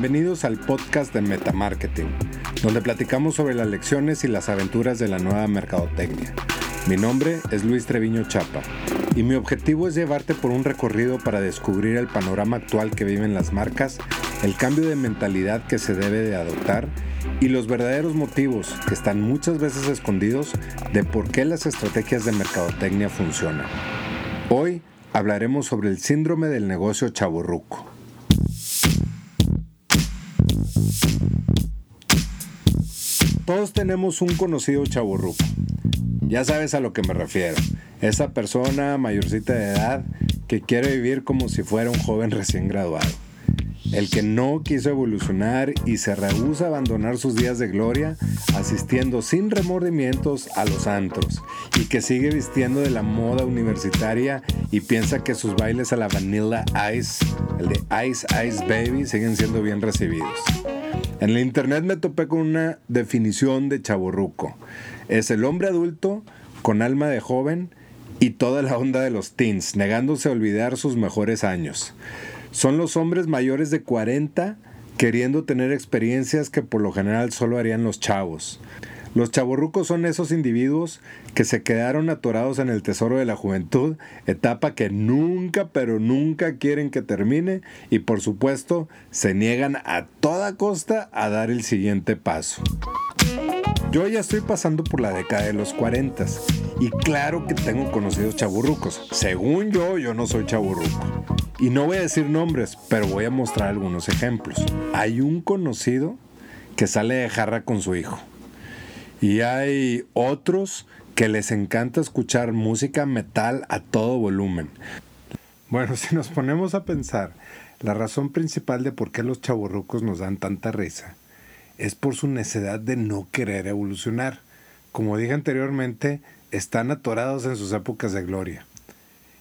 Bienvenidos al podcast de Metamarketing, donde platicamos sobre las lecciones y las aventuras de la nueva mercadotecnia. Mi nombre es Luis Treviño Chapa y mi objetivo es llevarte por un recorrido para descubrir el panorama actual que viven las marcas, el cambio de mentalidad que se debe de adoptar y los verdaderos motivos que están muchas veces escondidos de por qué las estrategias de mercadotecnia funcionan. Hoy hablaremos sobre el síndrome del negocio chaburruco. Todos tenemos un conocido chaburruco. Ya sabes a lo que me refiero. Esa persona mayorcita de edad que quiere vivir como si fuera un joven recién graduado. El que no quiso evolucionar y se rehúsa a abandonar sus días de gloria asistiendo sin remordimientos a los antros y que sigue vistiendo de la moda universitaria y piensa que sus bailes a la Vanilla Ice, el de Ice Ice Baby, siguen siendo bien recibidos. En el internet me topé con una definición de chaborruco. Es el hombre adulto con alma de joven y toda la onda de los teens, negándose a olvidar sus mejores años. Son los hombres mayores de 40 queriendo tener experiencias que por lo general solo harían los chavos. Los chavorrucos son esos individuos que se quedaron atorados en el tesoro de la juventud, etapa que nunca pero nunca quieren que termine y por supuesto se niegan a toda costa a dar el siguiente paso. Yo ya estoy pasando por la década de los 40 y claro que tengo conocidos chaburrucos. Según yo, yo no soy chaburruco. Y no voy a decir nombres, pero voy a mostrar algunos ejemplos. Hay un conocido que sale de jarra con su hijo. Y hay otros que les encanta escuchar música metal a todo volumen. Bueno, si nos ponemos a pensar, la razón principal de por qué los chaburrucos nos dan tanta risa es por su necedad de no querer evolucionar. Como dije anteriormente, están atorados en sus épocas de gloria.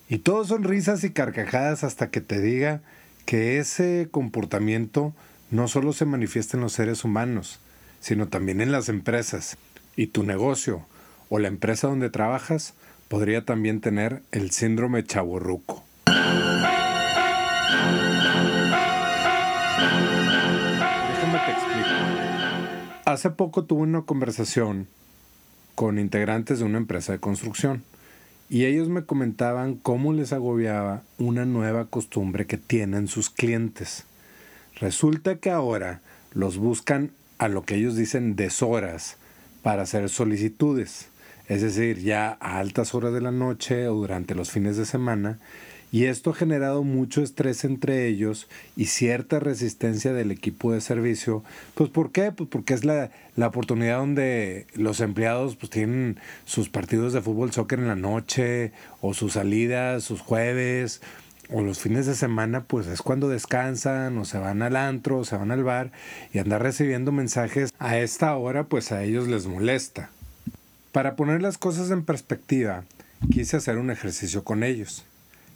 Y todo son risas y carcajadas hasta que te diga que ese comportamiento no solo se manifiesta en los seres humanos, sino también en las empresas. Y tu negocio o la empresa donde trabajas podría también tener el síndrome chaborruco. Déjame te explico. Hace poco tuve una conversación con integrantes de una empresa de construcción y ellos me comentaban cómo les agobiaba una nueva costumbre que tienen sus clientes. Resulta que ahora los buscan a lo que ellos dicen deshoras para hacer solicitudes, es decir, ya a altas horas de la noche o durante los fines de semana, y esto ha generado mucho estrés entre ellos y cierta resistencia del equipo de servicio. Pues ¿por qué? Pues porque es la, la oportunidad donde los empleados pues tienen sus partidos de fútbol, soccer en la noche o sus salidas, sus jueves o los fines de semana, pues es cuando descansan o se van al antro o se van al bar y andar recibiendo mensajes a esta hora, pues a ellos les molesta. Para poner las cosas en perspectiva, quise hacer un ejercicio con ellos.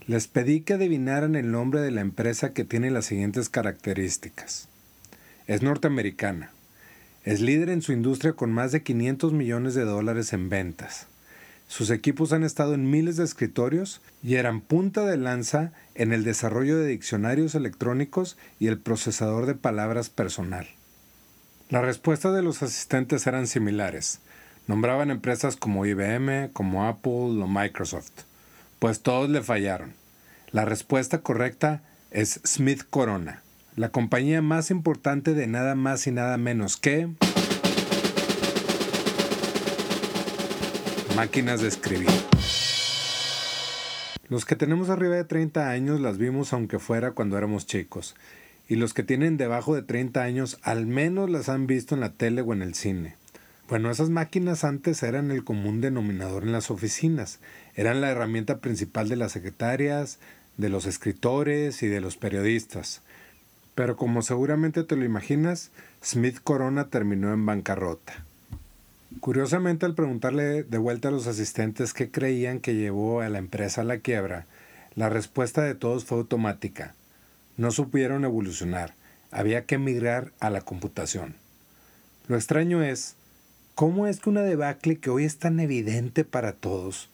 Les pedí que adivinaran el nombre de la empresa que tiene las siguientes características. Es norteamericana. Es líder en su industria con más de 500 millones de dólares en ventas. Sus equipos han estado en miles de escritorios y eran punta de lanza en el desarrollo de diccionarios electrónicos y el procesador de palabras personal. Las respuestas de los asistentes eran similares. Nombraban empresas como IBM, como Apple o Microsoft. Pues todos le fallaron. La respuesta correcta es Smith Corona, la compañía más importante de nada más y nada menos que máquinas de escribir. Los que tenemos arriba de 30 años las vimos aunque fuera cuando éramos chicos, y los que tienen debajo de 30 años al menos las han visto en la tele o en el cine. Bueno, esas máquinas antes eran el común denominador en las oficinas, eran la herramienta principal de las secretarias, de los escritores y de los periodistas. Pero como seguramente te lo imaginas, Smith Corona terminó en bancarrota. Curiosamente, al preguntarle de vuelta a los asistentes qué creían que llevó a la empresa a la quiebra, la respuesta de todos fue automática. No supieron evolucionar, había que migrar a la computación. Lo extraño es, ¿cómo es que una debacle que hoy es tan evidente para todos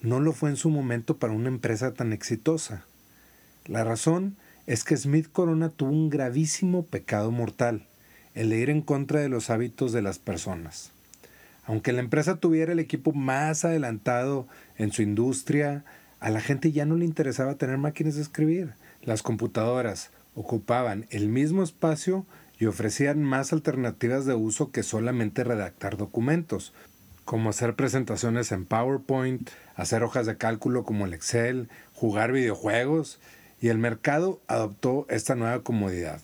no lo fue en su momento para una empresa tan exitosa? La razón es que Smith Corona tuvo un gravísimo pecado mortal, el de ir en contra de los hábitos de las personas. Aunque la empresa tuviera el equipo más adelantado en su industria, a la gente ya no le interesaba tener máquinas de escribir. Las computadoras ocupaban el mismo espacio y ofrecían más alternativas de uso que solamente redactar documentos, como hacer presentaciones en PowerPoint, hacer hojas de cálculo como el Excel, jugar videojuegos, y el mercado adoptó esta nueva comodidad.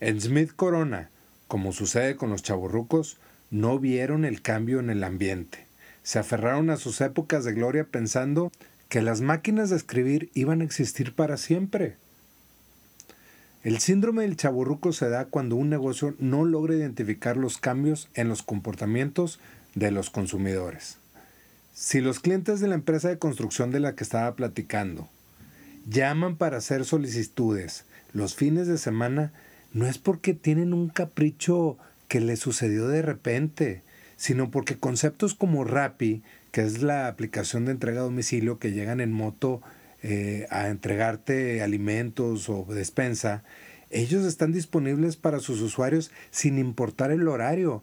En Smith Corona, como sucede con los chaburrucos, no vieron el cambio en el ambiente. Se aferraron a sus épocas de gloria pensando que las máquinas de escribir iban a existir para siempre. El síndrome del chaburruco se da cuando un negocio no logra identificar los cambios en los comportamientos de los consumidores. Si los clientes de la empresa de construcción de la que estaba platicando llaman para hacer solicitudes los fines de semana, no es porque tienen un capricho que les sucedió de repente, sino porque conceptos como Rappi, que es la aplicación de entrega a domicilio que llegan en moto eh, a entregarte alimentos o despensa, ellos están disponibles para sus usuarios sin importar el horario.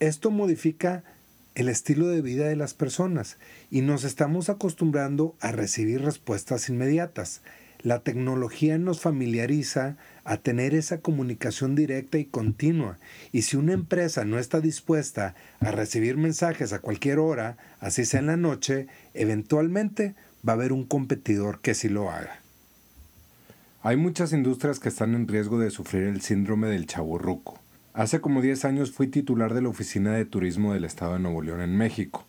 Esto modifica el estilo de vida de las personas y nos estamos acostumbrando a recibir respuestas inmediatas. La tecnología nos familiariza a tener esa comunicación directa y continua. Y si una empresa no está dispuesta a recibir mensajes a cualquier hora, así sea en la noche, eventualmente va a haber un competidor que sí lo haga. Hay muchas industrias que están en riesgo de sufrir el síndrome del chaburruco. Hace como 10 años fui titular de la Oficina de Turismo del Estado de Nuevo León en México.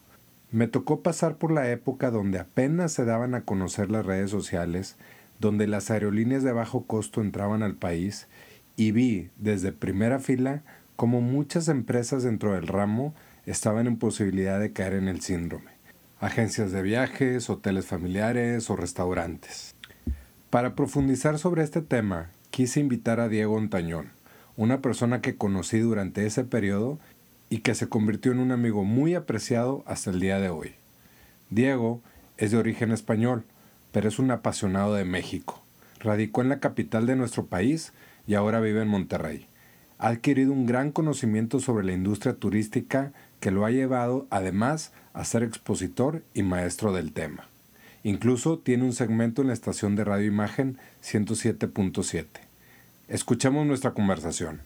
Me tocó pasar por la época donde apenas se daban a conocer las redes sociales donde las aerolíneas de bajo costo entraban al país y vi desde primera fila cómo muchas empresas dentro del ramo estaban en posibilidad de caer en el síndrome. Agencias de viajes, hoteles familiares o restaurantes. Para profundizar sobre este tema, quise invitar a Diego Ontañón, una persona que conocí durante ese periodo y que se convirtió en un amigo muy apreciado hasta el día de hoy. Diego es de origen español, pero es un apasionado de México. Radicó en la capital de nuestro país y ahora vive en Monterrey. Ha adquirido un gran conocimiento sobre la industria turística que lo ha llevado además a ser expositor y maestro del tema. Incluso tiene un segmento en la estación de radio imagen 107.7. Escuchemos nuestra conversación.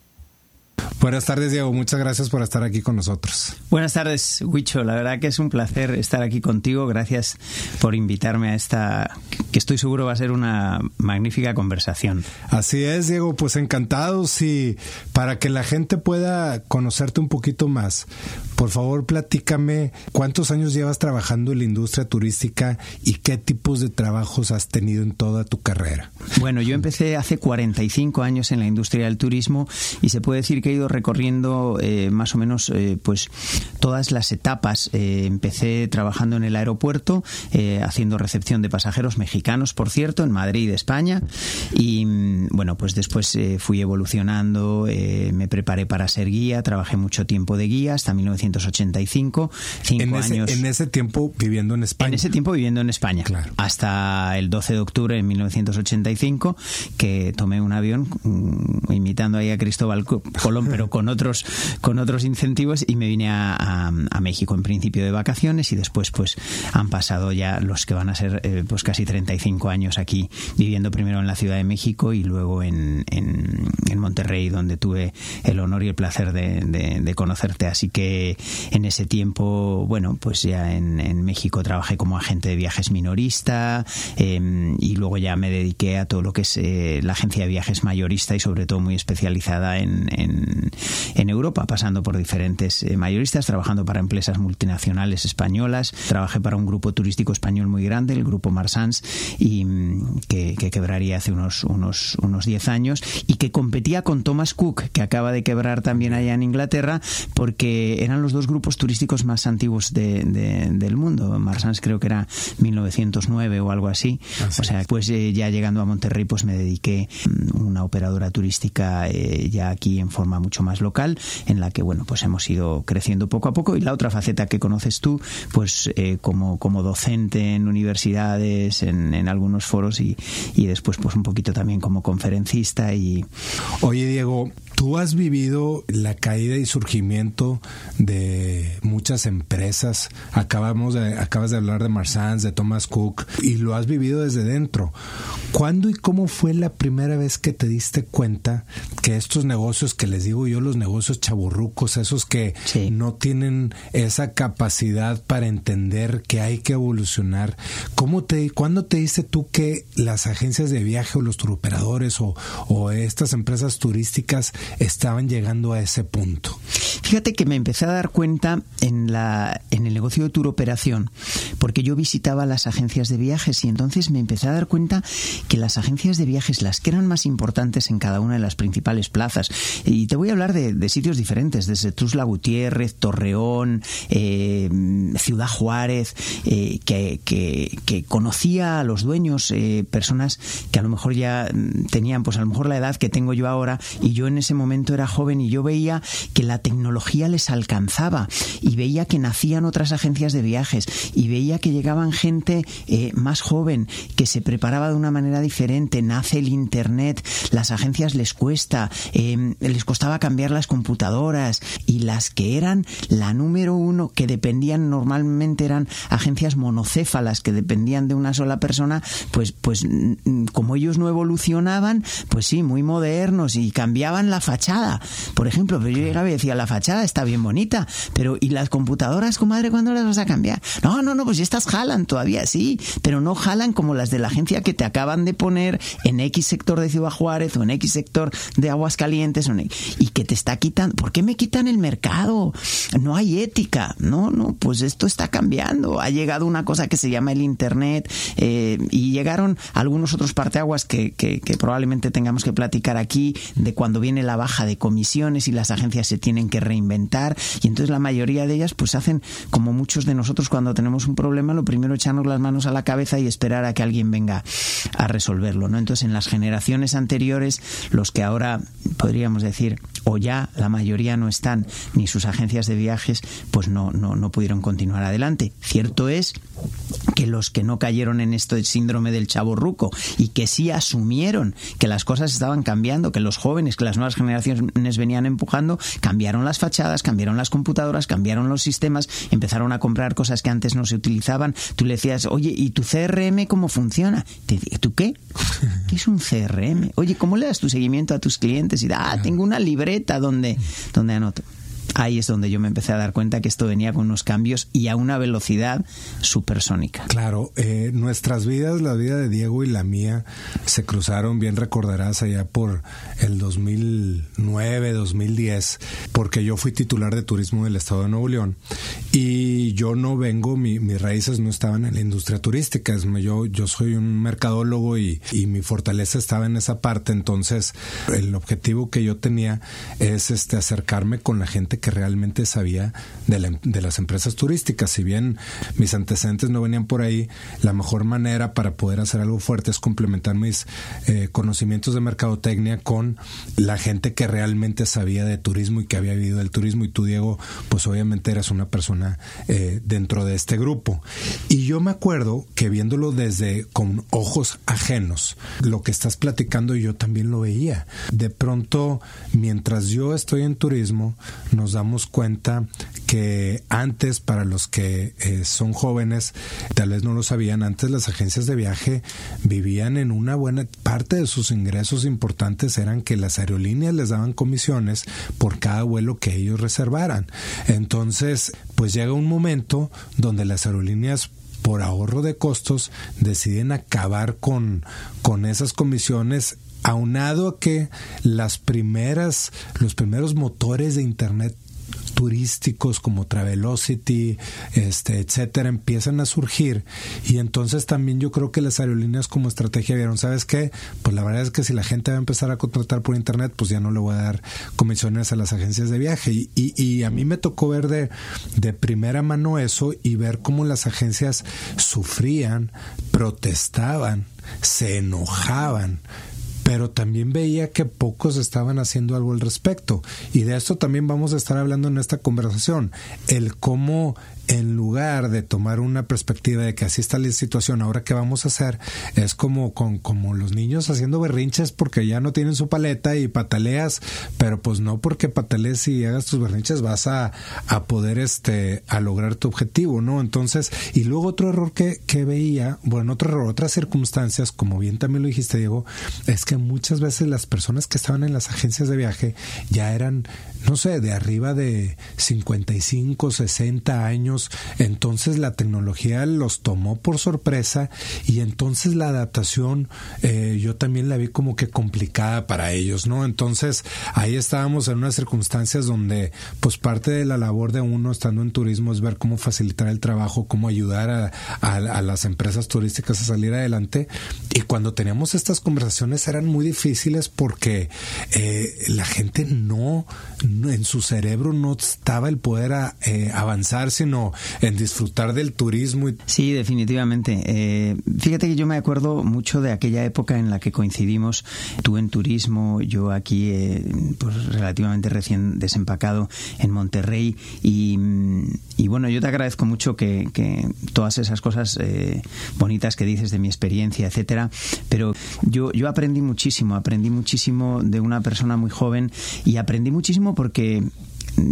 Buenas tardes, Diego. Muchas gracias por estar aquí con nosotros. Buenas tardes, Huicho. La verdad que es un placer estar aquí contigo. Gracias por invitarme a esta, que estoy seguro va a ser una magnífica conversación. Así es, Diego. Pues encantados y para que la gente pueda conocerte un poquito más, por favor, platícame cuántos años llevas trabajando en la industria turística y qué tipos de trabajos has tenido en toda tu carrera. Bueno, yo empecé hace 45 años en la industria del turismo y se puede decir que he ido recorriendo eh, más o menos eh, pues todas las etapas. Eh, empecé trabajando en el aeropuerto, haciendo recepción de pasajeros mexicanos, por cierto, en Madrid, España. Y mm, bueno, pues después fui evolucionando, me preparé para ser guía, trabajé mucho tiempo de guía hasta 1985, cinco en ese, años. En ese tiempo viviendo en España. En ese tiempo viviendo en España. Claro. Hasta el 12 de octubre de 1985, que tomé un avión mm, imitando ahí a Cristóbal Colón, pero con otros, con otros incentivos y me vine a, México en principio de vacaciones y después pues han pasado ya los que van a ser eh, pues casi 35 años aquí viviendo primero en la Ciudad de México y luego en, en, Monterrey donde tuve el honor y el placer de, conocerte. Así que en ese tiempo, bueno, pues ya en, México trabajé como agente de viajes minorista em, y luego ya me dediqué a todo lo que es eh, la agencia de viajes mayorista y sobre todo muy especializada en, en, Europa, pasando por diferentes eh, mayoristas, trabajando para empresas multinacionales españolas. Trabajé para un grupo turístico español muy grande, el grupo Marsans, y mm, que, quebraría hace unos, unos, unos 10 años y que competía con Thomas Cook, que acaba de quebrar también allá en Inglaterra, porque eran los dos grupos turísticos más antiguos del mundo. Marsans creo que era 1909 o algo así. o sea, pues eh, ya llegando a Monterrey, pues me dediqué a mm, una operadora turística eh, ya aquí en forma mucho más local, en la que, bueno, pues hemos ido creciendo poco a poco. Y la otra faceta que conoces tú, pues eh, como, como docente en universidades, en, en algunos foros y, y después, pues un poquito también como conferencista y... Oye, Diego, Tú has vivido la caída y surgimiento de muchas empresas. Acabamos de, acabas de hablar de Marsans, de Thomas Cook, y lo has vivido desde dentro. ¿Cuándo y cómo fue la primera vez que te diste cuenta que estos negocios, que les digo yo, los negocios chaburrucos, esos que no tienen esa capacidad para entender que hay que evolucionar, ¿cómo te, ¿cuándo te diste tú que las agencias de viaje o los turoperadores o, o estas empresas turísticas estaban llegando a ese punto? Fíjate que me empecé a dar cuenta en, la, en el negocio de tour operación, porque yo visitaba las agencias de viajes y entonces me empecé a dar cuenta que las agencias de viajes, las que eran más importantes en cada una de las principales plazas, y te voy a hablar de, sitios diferentes, desde Trusla Gutiérrez, Torreón, eh, Ciudad Juárez, eh, que, que, conocía a los dueños, eh, personas que a lo mejor ya mm, tenían, pues a lo mejor la edad que tengo yo ahora, y yo en ese momento era joven y yo veía que la tecnología les alcanzaba y veía que nacían otras agencias de viajes y veía que llegaban gente eh, más joven que se preparaba de una manera diferente. Nace el Internet, las agencias les cuesta, em, les costaba cambiar las computadoras y las que eran la número uno, que dependían normalmente eran agencias monocéfalas que dependían de una sola persona, pues, pues como ellos no evolucionaban, pues sí, muy modernos y cambiaban la fachada. Por ejemplo, pero yo llegaba y decía, la fachada está bien bonita, pero ¿y las computadoras, comadre, cuándo las vas a cambiar? No, no, no, pues estas jalan todavía, sí, pero no jalan como las de la agencia que te acaban de poner en X sector de Ciudad Juárez o en X sector de Aguascalientes y que te está quitando. ¿Por qué me quitan el mercado? No hay ética. No, no, pues esto está cambiando. Ha llegado una cosa que se llama el Internet eh, y llegaron algunos otros parteaguas que, que, que probablemente tengamos que platicar aquí de cuando viene la baja de comisiones y las agencias se tienen que reinventar y entonces la mayoría de ellas pues hacen como muchos de nosotros cuando tenemos un problema, lo primero echarnos las manos a la cabeza y esperar a que alguien venga a resolverlo, ¿no? Entonces en las generaciones anteriores, los que ahora podríamos decir o ya la mayoría no están ni sus agencias de viajes, pues no, no, no pudieron continuar adelante. Cierto es que los que no cayeron en esto del síndrome del chavo ruco y que sí asumieron que las cosas estaban cambiando, que los jóvenes, que las nuevas generaciones venían empujando, cambiaron las fachadas, cambiaron las computadoras, cambiaron los sistemas, empezaron a comprar cosas que antes no se utilizaban. Tú le decías, oye, ¿y tu CRM cómo funciona? Te ¿tú qué? ¿Qué es un CRM? Oye, ¿cómo le das tu seguimiento a tus clientes? Y ah, tengo una libreta donde, donde anoto ahí es donde yo me empecé a dar cuenta que esto venía con unos cambios y a una velocidad supersónica. Claro, eh, nuestras vidas, la vida de Diego y la mía, se cruzaron, bien recordarás, allá por el 2009, 2010, porque yo fui titular de turismo del Estado de Nuevo León y yo no vengo, mis raíces no estaban en la industria turística, yo, yo soy un mercadólogo y, y mi fortaleza estaba en esa parte, entonces el objetivo que yo tenía es este acercarme con la gente que realmente sabía de, de, las empresas turísticas. Si bien mis antecedentes no venían por ahí, la mejor manera para poder hacer algo fuerte es complementar mis eh, conocimientos de mercadotecnia con la gente que realmente sabía de turismo y que había vivido el turismo. Y tú, Diego, pues obviamente eras una persona eh, dentro de este grupo. Y yo me acuerdo que viéndolo desde con ojos ajenos, lo que estás platicando yo también lo veía. De pronto, mientras yo estoy en turismo, nos damos cuenta que antes, para los que eh, son jóvenes, tal vez no lo sabían, antes las agencias de viaje vivían en una buena parte de sus ingresos importantes eran que las aerolíneas les daban comisiones por cada vuelo que ellos reservaran. Entonces, pues llega un momento donde las aerolíneas por ahorro de costos deciden acabar con, con esas comisiones aunado a que las primeras, los primeros motores de internet turísticos como Travelocity, este, etcétera, empiezan a surgir. Y entonces también yo creo que las aerolíneas como estrategia vieron, ¿sabes qué? Pues la verdad es que si la gente va a empezar a contratar por internet, pues ya no le voy a dar comisiones a las agencias de viaje. Y, y, a mí me tocó ver de, de primera mano eso y ver cómo las agencias sufrían, protestaban, se enojaban pero también veía que pocos estaban haciendo algo al respecto. Y de esto también vamos a estar hablando en esta conversación, el cómo en lugar de tomar una perspectiva de que así está la situación, ahora qué vamos a hacer, es como con como los niños haciendo berrinches porque ya no tienen su paleta y pataleas, pero pues no porque patalees y hagas tus berrinches vas a, a poder este a lograr tu objetivo, ¿no? Entonces, y luego otro error que, que veía, bueno, otro error, otras circunstancias, como bien también lo dijiste, Diego, es que muchas veces las personas que estaban en las agencias de viaje ya eran, no sé, de arriba de 55, 60 años entonces la tecnología los tomó por sorpresa y entonces la adaptación eh, yo también la vi como que complicada para ellos, ¿no? Entonces ahí estábamos en unas circunstancias donde pues parte de la labor de uno estando en turismo es ver cómo facilitar el trabajo, cómo ayudar a, las empresas turísticas a salir adelante y cuando teníamos estas conversaciones eran muy difíciles porque eh, la gente no, en su cerebro no estaba el poder eh, avanzar, sino en disfrutar del turismo. Sí, definitivamente. Eh, fíjate que yo me acuerdo mucho de aquella época en la que coincidimos, tú en turismo, yo aquí pues relativamente recién desempacado en Monterrey y, bueno, yo te agradezco mucho que, todas esas cosas bonitas que dices de mi experiencia, etcétera, pero yo, yo aprendí muchísimo, aprendí muchísimo de una persona muy joven y aprendí muchísimo porque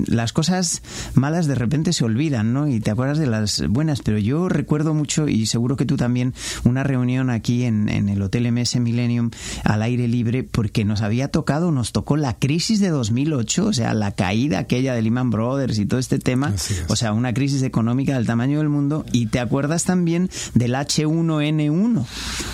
las cosas malas de repente se olvidan, ¿no? Y te acuerdas de las buenas, pero yo recuerdo mucho, y seguro que tú también, una reunión aquí en, el Hotel MS Millennium al aire libre, porque nos había tocado, nos tocó la crisis de 2008, o sea, la caída aquella de Lehman Brothers y todo este tema, o sea, una crisis económica del tamaño del mundo, y te acuerdas también del H1N1.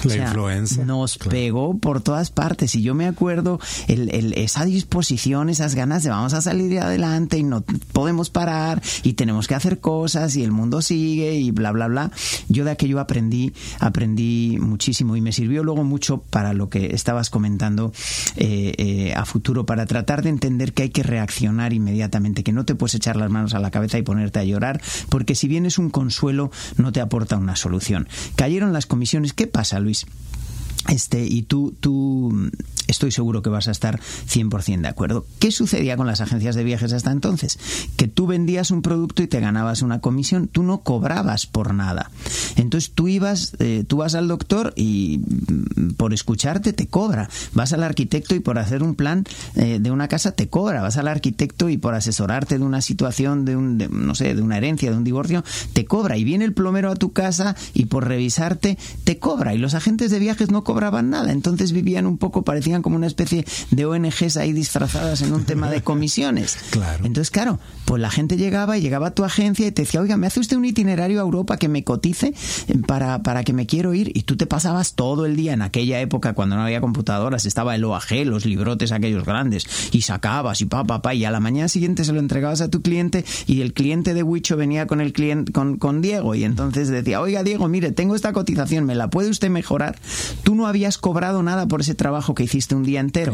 La influencia. Nos pegó por todas partes, y yo me acuerdo el, esa disposición, esas ganas de vamos a salir adelante y no podemos parar y tenemos que hacer cosas y el mundo sigue y bla, bla, bla. Yo de aquello aprendí, aprendí muchísimo y me sirvió luego mucho para lo que estabas comentando eh, eh, a futuro, para tratar de entender que hay que reaccionar inmediatamente, que no te puedes echar las manos a la cabeza y ponerte a llorar, porque si bien es un consuelo, no te aporta una solución. Cayeron las comisiones. ¿Qué pasa, Luis? Este, y tú, tú estoy seguro que vas a estar 100% de acuerdo. ¿Qué sucedía con las agencias de viajes hasta entonces? Que tú vendías un producto y te ganabas una comisión, tú no cobrabas por nada. Entonces tú ibas, eh, tú vas al doctor y mm, por escucharte te cobra. Vas al arquitecto y por hacer un plan eh, de una casa te cobra. Vas al arquitecto y por asesorarte de una situación, de un, no sé, de una herencia, de un divorcio, te cobra. Y viene el plomero a tu casa y por revisarte te cobra. Y los agentes de viajes no cobran cobraban nada. Entonces vivían un poco, parecían como una especie de ONGs ahí disfrazadas en un tema de comisiones. Claro. Entonces, claro, pues la gente llegaba y llegaba a tu agencia y te decía, oiga, ¿me hace usted un itinerario a Europa que me cotice para, para que me quiero ir? Y tú te pasabas todo el día en aquella época cuando no había computadoras, estaba el OAG, los librotes aquellos grandes, y sacabas y pa, pa, pa, y a la mañana siguiente se lo entregabas a tu cliente y el cliente de Huicho venía con el cliente, con, con Diego y entonces decía, oiga Diego, mire, tengo esta cotización, ¿me la puede usted mejorar? Tú no habías cobrado nada por ese trabajo que hiciste un día entero.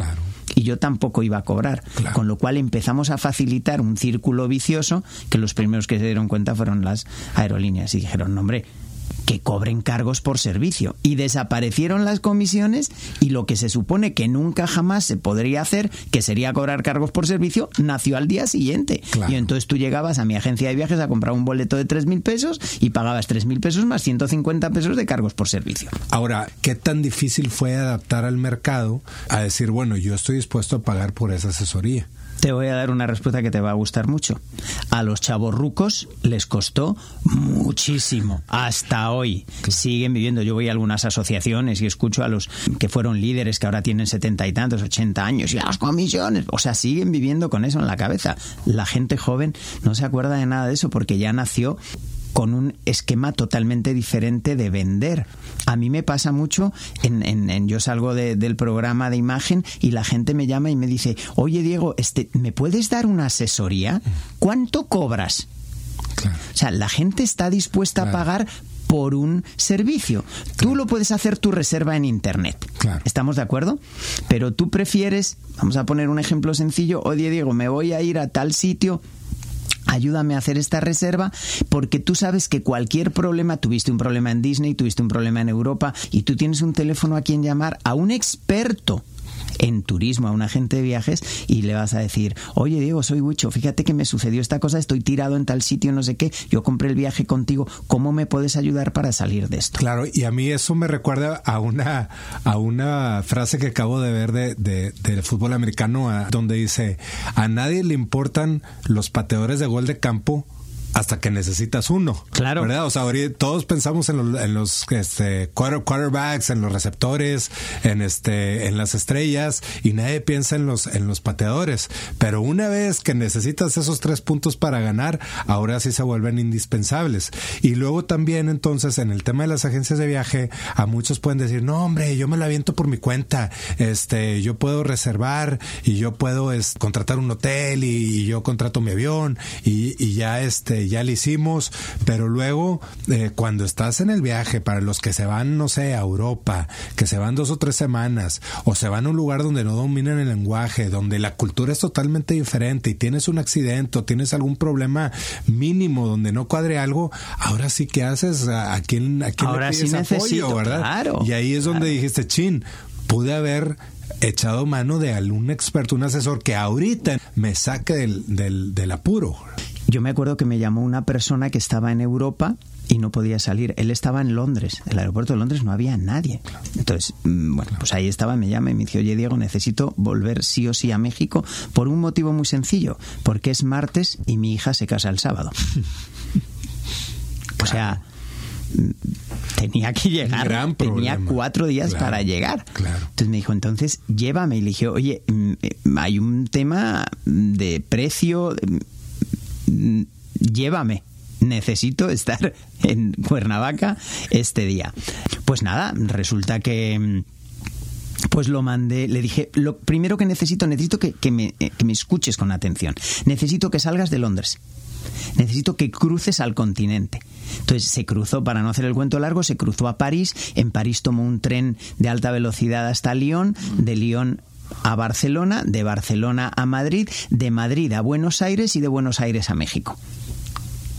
Y yo tampoco iba a cobrar. Con lo cual empezamos a facilitar un círculo vicioso que los primeros que se dieron cuenta fueron las aerolíneas y dijeron, no, hombre, que cobren cargos por servicio. Y desaparecieron las comisiones y lo que se supone que nunca jamás se podría hacer, que sería cobrar cargos por servicio, nació al día siguiente. Y entonces tú llegabas a mi agencia de viajes a comprar un boleto de 3.000 pesos y pagabas 3.000 pesos más 150 pesos de cargos por servicio. Ahora, ¿qué tan difícil fue adaptar al mercado a decir, bueno, yo estoy dispuesto a pagar por esa asesoría? Te voy a dar una respuesta que te va a gustar mucho. A los chavos rucos les costó muchísimo. Hasta hoy siguen viviendo. Yo voy a algunas asociaciones y escucho a los que fueron líderes que ahora tienen setenta y tantos, ochenta años y las comisiones. O sea, siguen viviendo con eso en la cabeza. La gente joven no se acuerda de nada de eso porque ya nació con un esquema totalmente diferente de vender. A mí me pasa mucho, en, en, yo salgo del programa de imagen y la gente me llama y me dice, oye Diego, este, ¿me puedes dar una asesoría? ¿Cuánto cobras? O sea, la gente está dispuesta a pagar por un servicio. Tú lo puedes hacer tu reserva en Internet. ¿Estamos de acuerdo? Pero tú prefieres, vamos a poner un ejemplo sencillo, oye Diego, me voy a ir a tal sitio, ayúdame a hacer esta reserva porque tú sabes que cualquier problema, tuviste un problema en Disney, tuviste un problema en Europa y tú tienes un teléfono a quien llamar a un experto en turismo a un agente de viajes y le vas a decir, oye Diego, soy Huicho, fíjate que me sucedió esta cosa, estoy tirado en tal sitio, no sé qué, yo compré el viaje contigo, ¿cómo me puedes ayudar para salir de esto? Claro, y a mí eso me recuerda a una, a una frase que acabo de ver de, de, del fútbol americano, donde dice, a nadie le importan los pateadores de gol de campo hasta que necesitas uno. Claro. ¿Verdad? O sea, todos pensamos en los, en los este, quarterbacks, en los receptores, en este, en las estrellas, y nadie piensa en los, en los pateadores. Pero una vez que necesitas esos tres puntos para ganar, ahora sí se vuelven indispensables. Y luego también, entonces, en el tema de las agencias de viaje, a muchos pueden decir, no, hombre, yo me la aviento por mi cuenta. Este, yo puedo reservar y yo puedo es, contratar un hotel y, y, yo contrato mi avión y, y ya este, ya lo hicimos, pero luego eh, cuando estás en el viaje, para los que se van, no sé, a Europa, que se van dos o tres semanas, o se van a un lugar donde no dominan el lenguaje, donde la cultura es totalmente diferente y tienes un accidente o tienes algún problema mínimo donde no cuadre algo, ahora sí que haces, a, quién, a quién ahora le pides sí apoyo, ¿verdad? Claro, y ahí es donde claro. dijiste, chin, pude haber echado mano de algún experto, un asesor que ahorita me saque del, del, del apuro. Yo me acuerdo que me llamó una persona que estaba en Europa y no podía salir. Él estaba en Londres, en el aeropuerto de Londres no había nadie. Entonces, bueno, pues ahí estaba, me llama y me dice, oye Diego, necesito volver sí o sí a México por un motivo muy sencillo, porque es martes y mi hija se casa el sábado. O sea, tenía que llegar, Gran tenía cuatro días Claro, para llegar. claro. Entonces me dijo, entonces llévame. Y le dije, oye, mm, eh, hay un tema de precio, mm, llévame. Necesito estar en Cuernavaca este día. Pues nada, resulta que mm, pues lo mandé, le dije, lo primero que necesito, necesito que, que me, eh, que me escuches con atención. Necesito que salgas de Londres. Necesito que cruces al continente. Entonces se cruzó, para no hacer el cuento largo, se cruzó a París. En París tomó un tren de alta velocidad hasta Lyon, de Lyon a Barcelona, de Barcelona a Madrid, de Madrid a Buenos Aires y de Buenos Aires a México.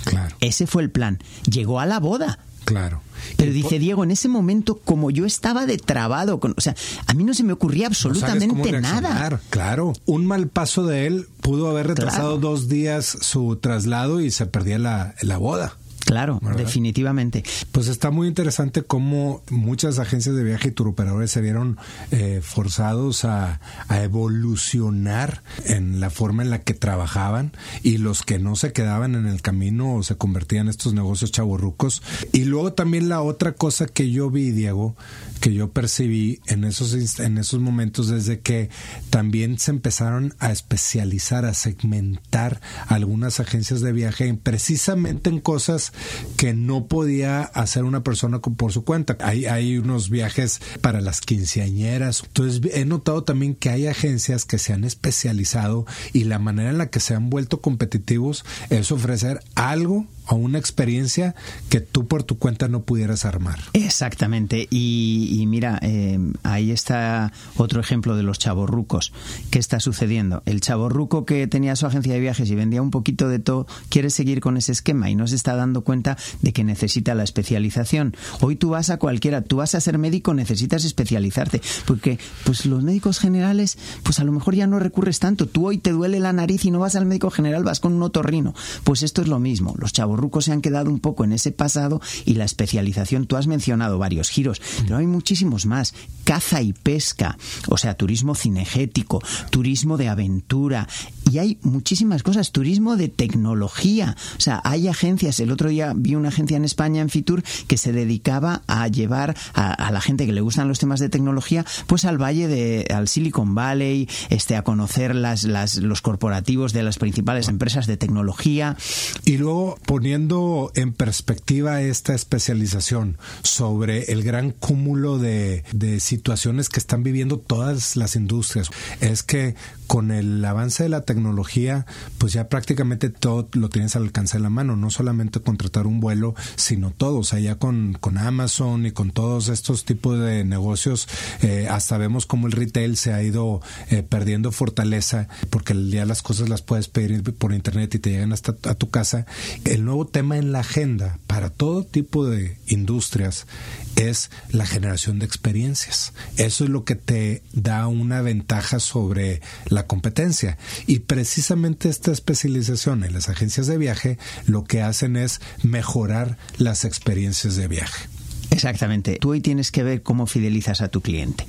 Claro, Ese fue el plan. Llegó a la boda. claro. Pero dice Diego, en ese momento, como yo estaba de trabado, con, o sea, a mí no se me ocurría no absolutamente nada. Claro, un mal paso de él pudo haber retrasado Claro. dos días su traslado y se perdía la, la boda. Claro, ¿Verdad? definitivamente. Pues está muy interesante cómo muchas agencias de viaje y turoperadores se vieron eh, forzados a, a evolucionar en la forma en la que trabajaban y los que no se quedaban en el camino o se convertían en estos negocios chavorrucos. Y luego también la otra cosa que yo vi, Diego, que yo percibí en esos, en esos momentos desde que también se empezaron a especializar, a segmentar algunas agencias de viaje en- precisamente en cosas que no podía hacer una persona por su cuenta. Hay, hay unos viajes para las quinceañeras. Entonces he notado también que hay agencias que se han especializado y la manera en la que se han vuelto competitivos es ofrecer algo o una experiencia que tú por tu cuenta no pudieras armar. Exactamente. Y, mira, eh, ahí está otro ejemplo de los chavorrucos. ¿Qué está sucediendo? El chavorruco que tenía su agencia de viajes y vendía un poquito de todo, quiere seguir con ese esquema y no se está dando cuenta de que necesita la especialización. Hoy tú vas a cualquiera, tú vas a ser médico, necesitas especializarte. Porque pues los médicos generales, pues a lo mejor ya no recurres tanto. Tú hoy te duele la nariz y no vas al médico general, vas con un otorrino. Pues esto es lo mismo. Los se han quedado un poco en ese pasado y la especialización, tú has mencionado varios giros, pero hay muchísimos más. Caza y pesca, o sea, turismo cinegético, turismo de aventura, y hay muchísimas cosas, turismo de tecnología. O sea, hay agencias, el otro día vi una agencia en España, en Fitur, que se dedicaba a llevar a, la gente que le gustan los temas de tecnología, pues al valle de, al Silicon Valley, este, a conocer las, las, los corporativos de las principales empresas de tecnología. Y luego poniendo en perspectiva esta especialización sobre el gran cúmulo de, de situaciones que están viviendo todas las industrias, es que con el avance de la tecnología, pues ya prácticamente todo lo tienes al alcance de la mano, no solamente contratar un vuelo, sino todo, o sea, ya con, con Amazon y con todos estos tipos de negocios, eh, hasta vemos como el retail se ha ido eh, perdiendo fortaleza, porque ya las cosas las puedes pedir por internet y te llegan hasta a tu casa. El nuevo tema en la agenda para todo tipo de industrias es la generación de experiencias. Eso es lo que te da una ventaja sobre la competencia. Y precisamente esta especialización en las agencias de viaje lo que hacen es mejorar las experiencias de viaje. Exactamente. Tú hoy tienes que ver cómo fidelizas a tu cliente.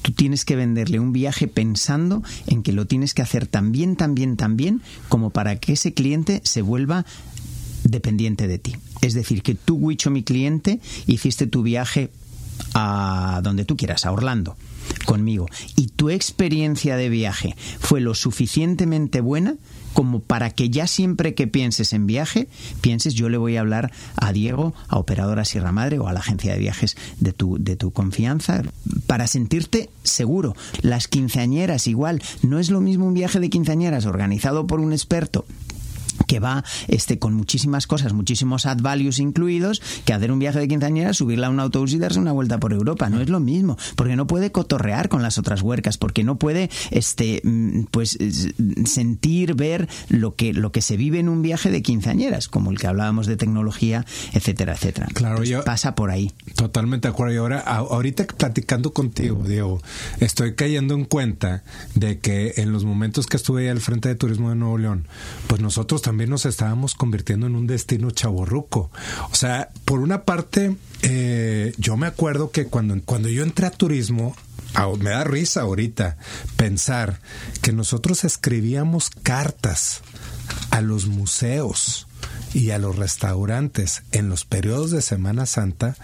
Tú tienes que venderle un viaje pensando en que lo tienes que hacer tan bien, tan bien, tan bien como para que ese cliente se vuelva dependiente de ti. Es decir, que tú, Wicho, mi cliente, hiciste tu viaje a donde tú quieras, a Orlando, conmigo, y tu experiencia de viaje fue lo suficientemente buena como para que ya siempre que pienses en viaje, pienses yo le voy a hablar a Diego, a Operadora Sierra Madre o a la agencia de viajes de tu, de tu confianza, para sentirte seguro. Las quinceañeras igual, no es lo mismo un viaje de quinceañeras organizado por un experto que va este, con muchísimas cosas, muchísimos ad values incluidos, que hacer un viaje de quinceañera, subirla a un autobús y darse una vuelta por Europa. No es lo mismo, porque no puede cotorrear con las otras huercas, porque no puede este, mm, pues, sentir, ver lo que, lo que se vive en un viaje de quinceañeras, como el que hablábamos de tecnología, etcétera, etcétera. Claro, yo, pasa por ahí. Totalmente de acuerdo. Y ahora, ahorita platicando contigo, Diego, estoy cayendo en cuenta de que en los momentos que estuve ahí al frente de Turismo de Nuevo León, pues nosotros también nos estábamos convirtiendo en un destino chaborruco. O sea, por una parte, eh, yo me acuerdo que cuando, cuando yo entré a turismo, me da risa ahorita pensar que nosotros escribíamos cartas a los museos y a los restaurantes en los periodos de Semana Santa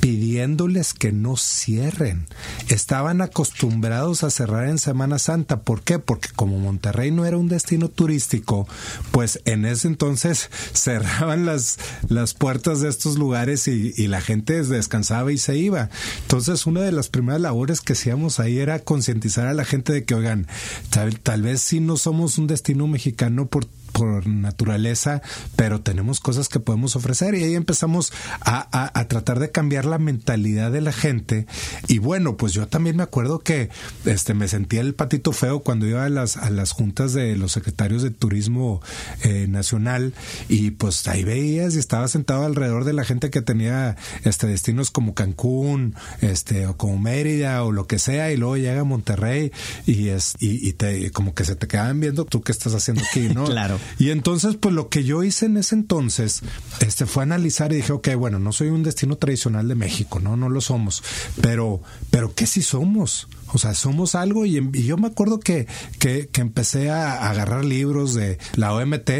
pidiéndoles que no cierren. Estaban acostumbrados a cerrar en Semana Santa. ¿Por qué? Porque como Monterrey no era un destino turístico, pues en ese entonces cerraban las, las puertas de estos lugares y, la gente descansaba y se iba. Entonces una de las primeras labores que hacíamos ahí era concientizar a la gente de que, oigan, tal, tal vez si no somos un destino mexicano por por naturaleza, pero tenemos cosas que podemos ofrecer y ahí empezamos a, a, tratar de cambiar la mentalidad de la gente. Y bueno, pues yo también me acuerdo que este me sentía el patito feo cuando iba a las, a las juntas de los secretarios de turismo eh, nacional y pues ahí veías y estaba sentado alrededor de la gente que tenía este destinos como Cancún, este o como Mérida o lo que sea y luego llega a Monterrey y es y, te como que se te quedaban viendo tú qué estás haciendo aquí, ¿no? claro. Y entonces, pues lo que yo hice en ese entonces, este, fue analizar y dije, ok, bueno, no soy un destino tradicional de México, no, no lo somos, pero, pero ¿qué sí somos? O sea, somos algo y, yo me acuerdo que, que, empecé a agarrar libros de la OMT,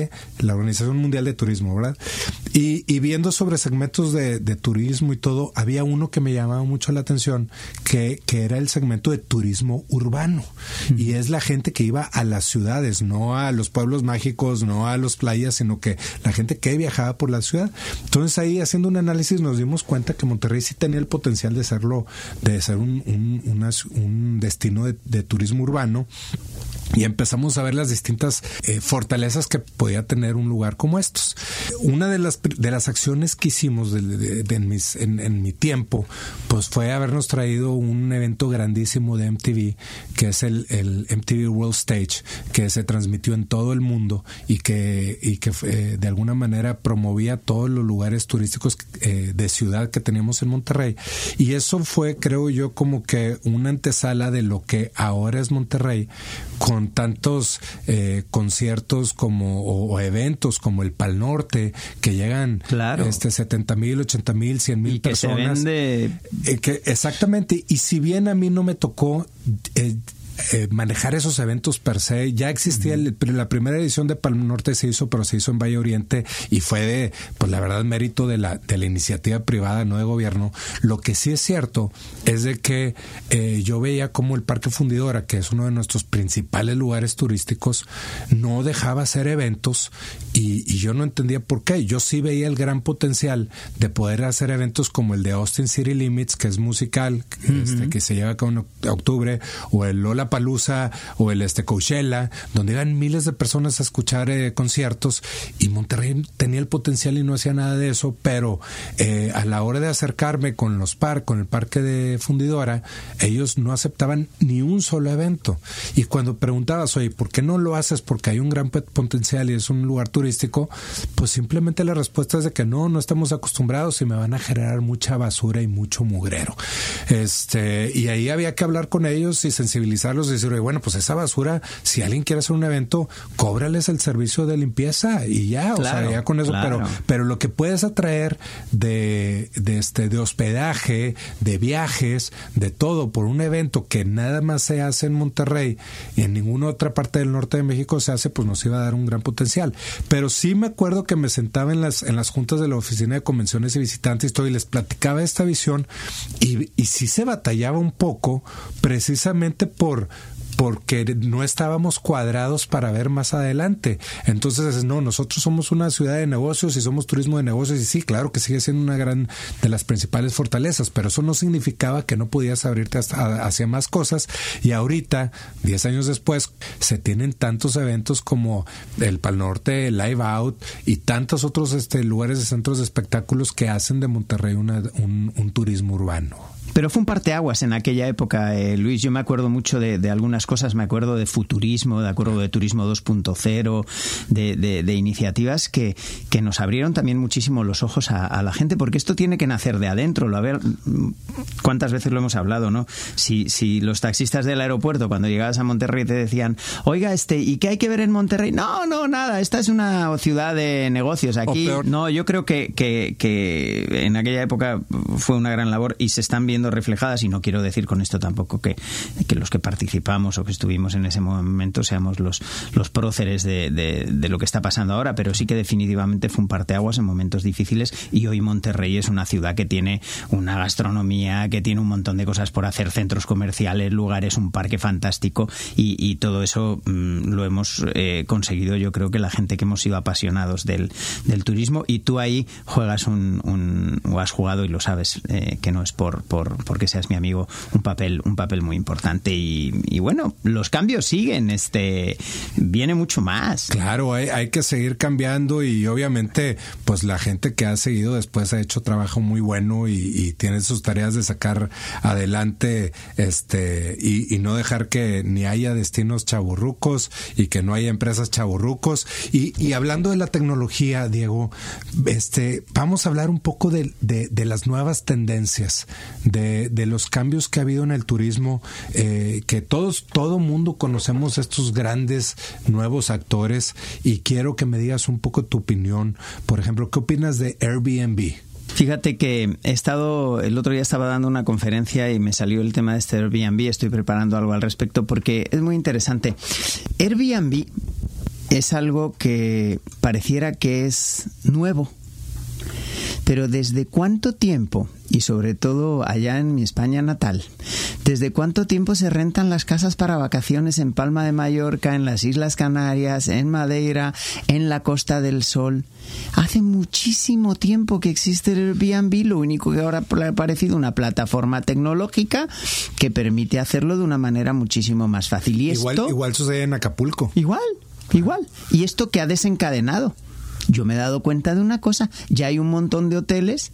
la Organización Mundial de Turismo, ¿verdad? Y, viendo sobre segmentos de, turismo y todo, había uno que me llamaba mucho la atención, que, que era el segmento de turismo urbano. Y es la gente que iba a las ciudades, no a los pueblos mágicos, no a las playas, sino que la gente que viajaba por la ciudad. Entonces ahí haciendo un análisis nos dimos cuenta que Monterrey sí tenía el potencial de serlo, de ser un, un, un destino de, turismo urbano y empezamos a ver las distintas eh, fortalezas que podía tener un lugar como estos. Una de las, de las acciones que hicimos en, mi tiempo, pues fue habernos traído un evento grandísimo de MTV, que es el, el MTV World Stage, que se transmitió en todo el mundo y que, y que eh, de alguna manera promovía todos los lugares turísticos eh, de ciudad que teníamos en Monterrey. Y eso fue, creo yo, como que una antesala de lo que ahora es Monterrey con tantos eh, conciertos como o, eventos como el Pal Norte que llegan claro. este 70 mil, 80 mil, 100 mil personas. Se eh, que, exactamente. Y si bien a mí no me tocó eh, eh, manejar esos eventos per se. Ya existía la primera edición de Palm Norte se hizo, pero se hizo en Valle Oriente y fue de, pues la verdad, mérito de la, de la iniciativa privada, no de gobierno. Lo que sí es cierto es de que eh, yo veía como el Parque Fundidora, que es uno de nuestros principales lugares turísticos, no dejaba hacer eventos y, yo no entendía por qué. Yo sí veía el gran potencial de poder hacer eventos como el de Austin City Limits, que es musical, este, que se lleva a cabo en octubre, o el Lola Palusa o el este Coachella, donde iban miles de personas a escuchar eh, conciertos y Monterrey tenía el potencial y no hacía nada de eso, pero eh, a la hora de acercarme con los par, con el parque de fundidora, ellos no aceptaban ni un solo evento. Y cuando preguntabas, oye, ¿por qué no lo haces? Porque hay un gran potencial y es un lugar turístico, pues simplemente la respuesta es de que no, no estamos acostumbrados y me van a generar mucha basura y mucho mugrero. Este, y ahí había que hablar con ellos y sensibilizarlos y decir, bueno, pues esa basura, si alguien quiere hacer un evento, cóbrales el servicio de limpieza y ya, o sea, ya con eso, pero, pero lo que puedes atraer de, de este, de hospedaje, de viajes, de todo por un evento que nada más se hace en Monterrey y en ninguna otra parte del norte de México se hace, pues nos iba a dar un gran potencial. Pero sí me acuerdo que me sentaba en las, en las juntas de la oficina de convenciones y visitantes y les platicaba esta visión y, y sí se batallaba un poco precisamente por porque no estábamos cuadrados para ver más adelante. Entonces, no, nosotros somos una ciudad de negocios y somos turismo de negocios y sí, claro que sigue siendo una gran de las principales fortalezas, pero eso no significaba que no podías abrirte hacia más cosas y ahorita, 10 años después, se tienen tantos eventos como el Pal Norte, Live Out y tantos otros este, lugares de centros de espectáculos que hacen de Monterrey un turismo urbano. Pero fue un parteaguas en aquella época, eh, Luis. Yo me acuerdo mucho de, algunas cosas, me acuerdo de futurismo, de acuerdo de turismo 2.0, de, de, iniciativas que, que nos abrieron también muchísimo los ojos a, la gente, porque esto tiene que nacer de adentro. Lo, a ver, cuántas veces lo hemos hablado, ¿no? Si, si los taxistas del aeropuerto, cuando llegabas a Monterrey, te decían, oiga, este, ¿y qué hay que ver en Monterrey? No, no, nada, esta es una ciudad de negocios. Aquí, no, yo creo que, que, que en aquella época fue una gran labor y se están viendo reflejadas y no quiero decir con esto tampoco que, que los que participamos o que estuvimos en ese momento seamos los, los próceres de, de, lo que está pasando ahora, pero sí que definitivamente fue un parteaguas en momentos difíciles y hoy Monterrey es una ciudad que tiene una gastronomía, que tiene un montón de cosas por hacer, centros comerciales, lugares, un parque fantástico y, todo eso mm, lo hemos eh, conseguido yo creo que la gente que hemos sido apasionados del, del turismo y tú ahí juegas un, un o has jugado y lo sabes eh, que no es por, por porque seas mi amigo, un papel, un papel muy importante. Y, bueno, los cambios siguen, este, viene mucho más. Claro, hay, hay, que seguir cambiando y obviamente, pues la gente que ha seguido después ha hecho trabajo muy bueno y, tiene sus tareas de sacar adelante, este, y, no dejar que ni haya destinos chaburrucos y que no haya empresas chaburrucos. Y, y hablando de la tecnología, Diego, este, vamos a hablar un poco de, de, de las nuevas tendencias, de de, los cambios que ha habido en el turismo, eh, que todos, todo mundo conocemos estos grandes nuevos actores y quiero que me digas un poco tu opinión. Por ejemplo, ¿qué opinas de Airbnb? Fíjate que he estado, el otro día estaba dando una conferencia y me salió el tema de este Airbnb, estoy preparando algo al respecto porque es muy interesante. Airbnb es algo que pareciera que es nuevo, pero ¿desde cuánto tiempo, y sobre todo allá en mi España natal, desde cuánto tiempo se rentan las casas para vacaciones en Palma de Mallorca, en las Islas Canarias, en Madeira, en la Costa del Sol? Hace muchísimo tiempo que existe el Airbnb, lo único que ahora ha parecido una plataforma tecnológica que permite hacerlo de una manera muchísimo más fácil. ¿Y igual, igual sucede en Acapulco. Igual, igual. ¿Y esto qué ha desencadenado? Yo me he dado cuenta de una cosa, ya hay un montón de hoteles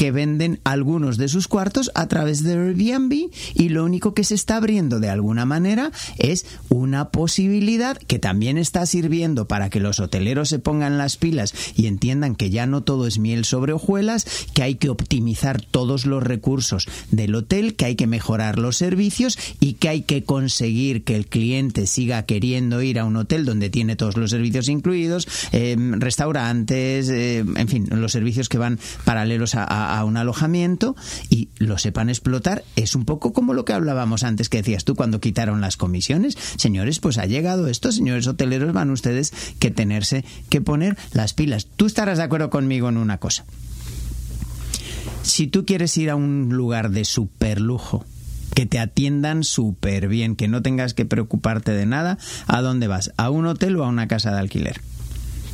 que venden algunos de sus cuartos a través de Airbnb y lo único que se está abriendo de alguna manera es una posibilidad que también está sirviendo para que los hoteleros se pongan las pilas y entiendan que ya no todo es miel sobre hojuelas, que hay que optimizar todos los recursos del hotel, que hay que mejorar los servicios y que hay que conseguir que el cliente siga queriendo ir a un hotel donde tiene todos los servicios incluidos, eh, restaurantes, eh, en fin, los servicios que van paralelos a un alojamiento y lo sepan explotar, es un poco como lo que hablábamos antes que decías tú cuando quitaron las comisiones. Señores, pues ha llegado esto, señores hoteleros, van ustedes que tenerse que poner las pilas. Tú estarás de acuerdo conmigo en una cosa. Si tú quieres ir a un lugar de super lujo, que te atiendan súper bien, que no tengas que preocuparte de nada, ¿a dónde vas? ¿A un hotel o a una casa de alquiler?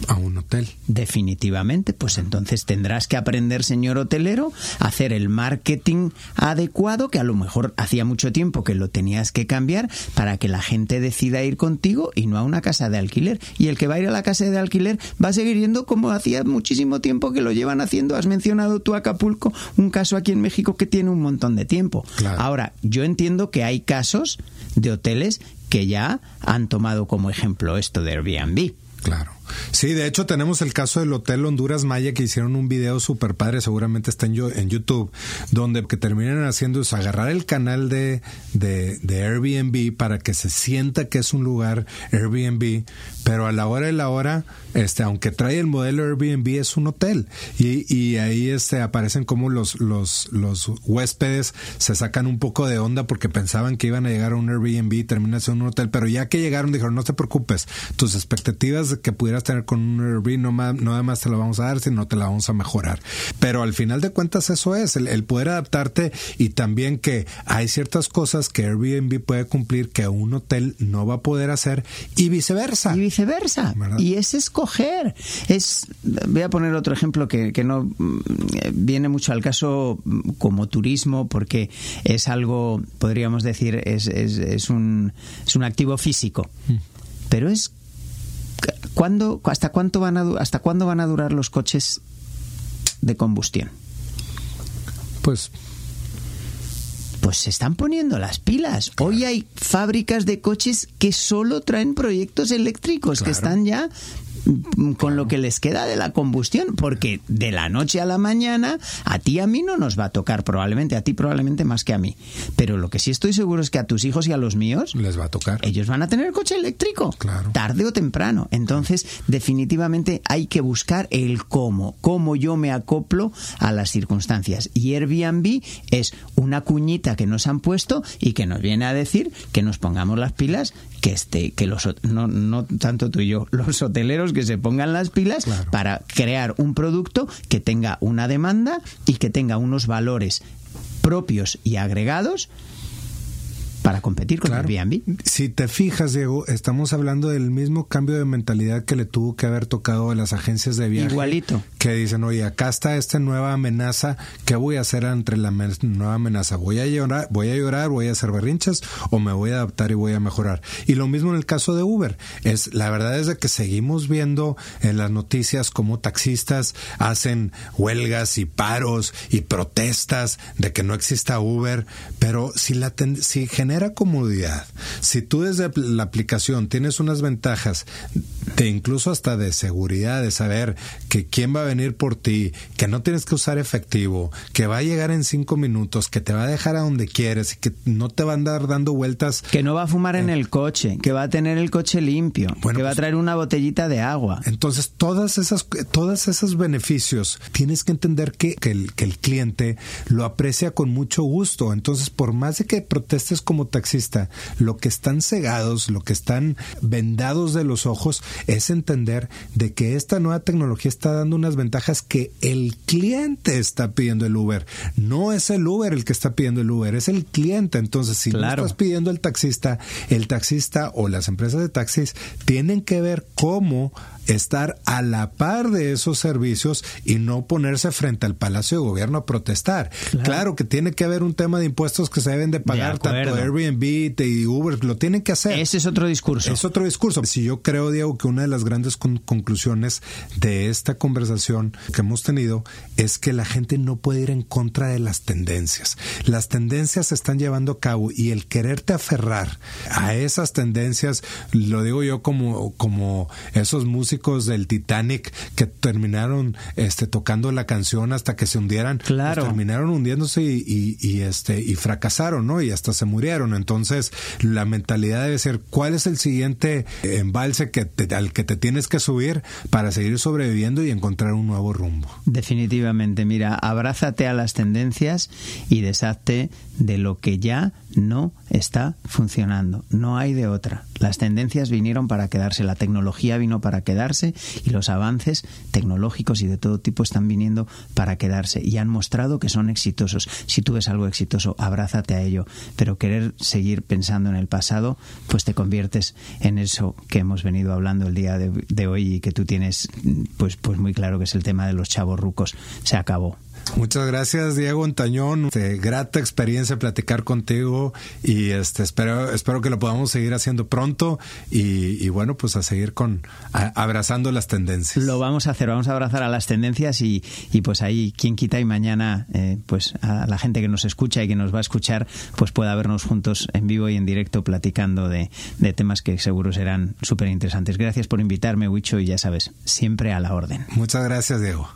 A un hotel. Definitivamente, pues entonces tendrás que aprender, señor hotelero, a hacer el marketing adecuado, que a lo mejor hacía mucho tiempo que lo tenías que cambiar para que la gente decida ir contigo y no a una casa de alquiler. Y el que va a ir a la casa de alquiler va a seguir yendo como hacía muchísimo tiempo que lo llevan haciendo. Has mencionado tú Acapulco, un caso aquí en México que tiene un montón de tiempo. Ahora, yo entiendo que hay casos de hoteles que ya han tomado como ejemplo esto de Airbnb. Claro. Sí, de hecho tenemos el caso del Hotel Honduras Maya que hicieron un video super padre, seguramente está en, YouTube, donde que terminan haciendo es agarrar el canal de, de, Airbnb para que se sienta que es un lugar Airbnb, pero a la hora de la hora, este, aunque trae el modelo Airbnb, es un hotel. Y, y ahí este, aparecen como los, los, los huéspedes se sacan un poco de onda porque pensaban que iban a llegar a un Airbnb y termina siendo un hotel, pero ya que llegaron dijeron, no te preocupes, tus expectativas de que pudieras tener con un Airbnb no, más, no además te lo vamos a dar, sino te la vamos a mejorar. Pero al final de cuentas eso es, el, poder adaptarte y también que hay ciertas cosas que Airbnb puede cumplir que un hotel no va a poder hacer y viceversa. Y viceversa. Y es escoger. Es, voy a poner otro ejemplo que, que no mm, viene mucho al caso mm, como turismo porque es algo, podríamos decir, es, es, es un, es un activo físico. Mm. Pero es ¿Cuándo, hasta, cuánto van a, ¿Hasta cuándo van a durar los coches de combustión? Pues pues se están poniendo las pilas. Hoy hay fábricas de coches que solo traen proyectos eléctricos, que están ya con lo que les queda de la combustión, porque de la noche a la mañana a ti a mí no nos va a tocar probablemente, a ti probablemente más que a mí. Pero lo que sí estoy seguro es que a tus hijos y a los míos les va a tocar. Ellos van a tener coche eléctrico, tarde o temprano. Entonces, definitivamente hay que buscar el cómo, cómo yo me acoplo a las circunstancias. Y Airbnb es una cuñita que nos han puesto y que nos viene a decir que nos pongamos las pilas que este que los no, no tanto tú y yo los hoteleros que se pongan las pilas para crear un producto que tenga una demanda y que tenga unos valores propios y agregados para competir con Airbnb. Si te fijas, Diego, estamos hablando del mismo cambio de mentalidad que le tuvo que haber tocado a las agencias de viaje. Igualito. Que dicen, oye, acá está esta nueva amenaza, ¿qué voy a hacer entre la nueva amenaza? ¿Voy a llorar, voy a llorar, voy a hacer berrinches o me voy a adaptar y voy a mejorar? Y lo mismo en el caso de Uber. Es, la verdad es de que seguimos viendo en las noticias cómo taxistas hacen huelgas y paros y protestas de que no exista Uber, pero si la si genera comodidad, si tú desde la aplicación tienes unas ventajas de incluso hasta de seguridad, de saber que quién va a venir por ti, que no tienes que usar efectivo, que va a llegar en cinco minutos, que te va a dejar a donde quieres y que no te va a andar dando vueltas. Que no va a fumar en eh, el coche, que va a tener el coche limpio, que va a pues traer una botellita de agua. Entonces, todas esas, todas esos beneficios, tienes que entender que, que, el, que el cliente lo aprecia con mucho gusto. Entonces, por más de que protestes como taxista, lo que están cegados, lo que están vendados de los ojos, es entender de que esta nueva tecnología está dando unas ventajas que el cliente está pidiendo el Uber. No es el Uber el que está pidiendo el Uber, es el cliente. Entonces, si no estás pidiendo el taxista, el taxista o las empresas de taxis tienen que ver cómo estar a la par de esos servicios y no ponerse frente al Palacio de Gobierno a protestar. Claro, que tiene que haber un tema de impuestos que se deben de pagar, tanto Airbnb y Uber, lo tienen que hacer. Ese es otro discurso. Es otro discurso. Si yo creo, Diego, que una de las grandes conclusiones de esta conversación que hemos tenido es que la gente no puede ir en contra de las tendencias. Las tendencias se están llevando a cabo y el quererte aferrar a esas tendencias, lo digo yo como, como esos músicos del Titanic que terminaron este, tocando la canción hasta que se hundieran. Pues, terminaron hundiéndose y, este, y fracasaron, ¿no? Y hasta se murieron. Entonces, la mentalidad debe ser, ¿cuál es el siguiente embalse que al que te tienes que subir para seguir sobreviviendo y encontrar un nuevo rumbo? Definitivamente. Mira, abrázate a las tendencias y deshazte de lo que ya no está funcionando. No hay de otra. Las tendencias vinieron para quedarse, la tecnología vino para quedarse y los avances tecnológicos y de todo tipo están viniendo para quedarse y han mostrado que son exitosos. Si tú ves algo exitoso, abrázate a ello, pero querer seguir pensando en el pasado, pues te conviertes en eso que hemos venido hablando el día de, hoy y que tú tienes pues, pues muy claro que es el tema de los chavos rucos. Se acabó. Muchas gracias, Diego Antañón. Este, grata experiencia platicar contigo y este espero espero que lo podamos seguir haciendo pronto y, bueno, pues a seguir con abrazando las tendencias. Lo vamos a hacer, vamos a abrazar a las tendencias y, y pues ahí quien quita y mañana eh, pues a la gente que nos escucha y que nos va a escuchar pues pueda vernos juntos en vivo y en directo platicando de, de temas que seguro serán súper interesantes. Gracias por invitarme, Huicho, y ya sabes, siempre a la orden. Muchas gracias, Diego.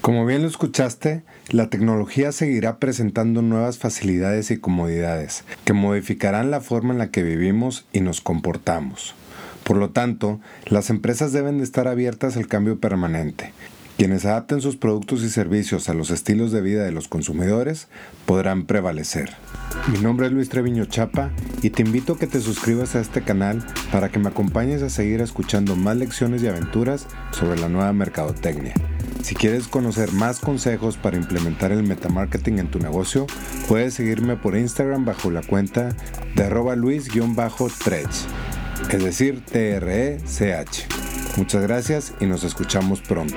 Como bien lo escuchaste, la tecnología seguirá presentando nuevas facilidades y comodidades que modificarán la forma en la que vivimos y nos comportamos. Por lo tanto, las empresas deben de estar abiertas al cambio permanente. Quienes adapten sus productos y servicios a los estilos de vida de los consumidores podrán prevalecer. Mi nombre es Luis Treviño Chapa y te invito a que te suscribas a este canal para que me acompañes a seguir escuchando más lecciones y aventuras sobre la nueva mercadotecnia. Si quieres conocer más consejos para implementar el metamarketing en tu negocio, puedes seguirme por Instagram bajo la cuenta de arroba luis-trech, es decir, T-R-E-C-H. Muchas gracias y nos escuchamos pronto.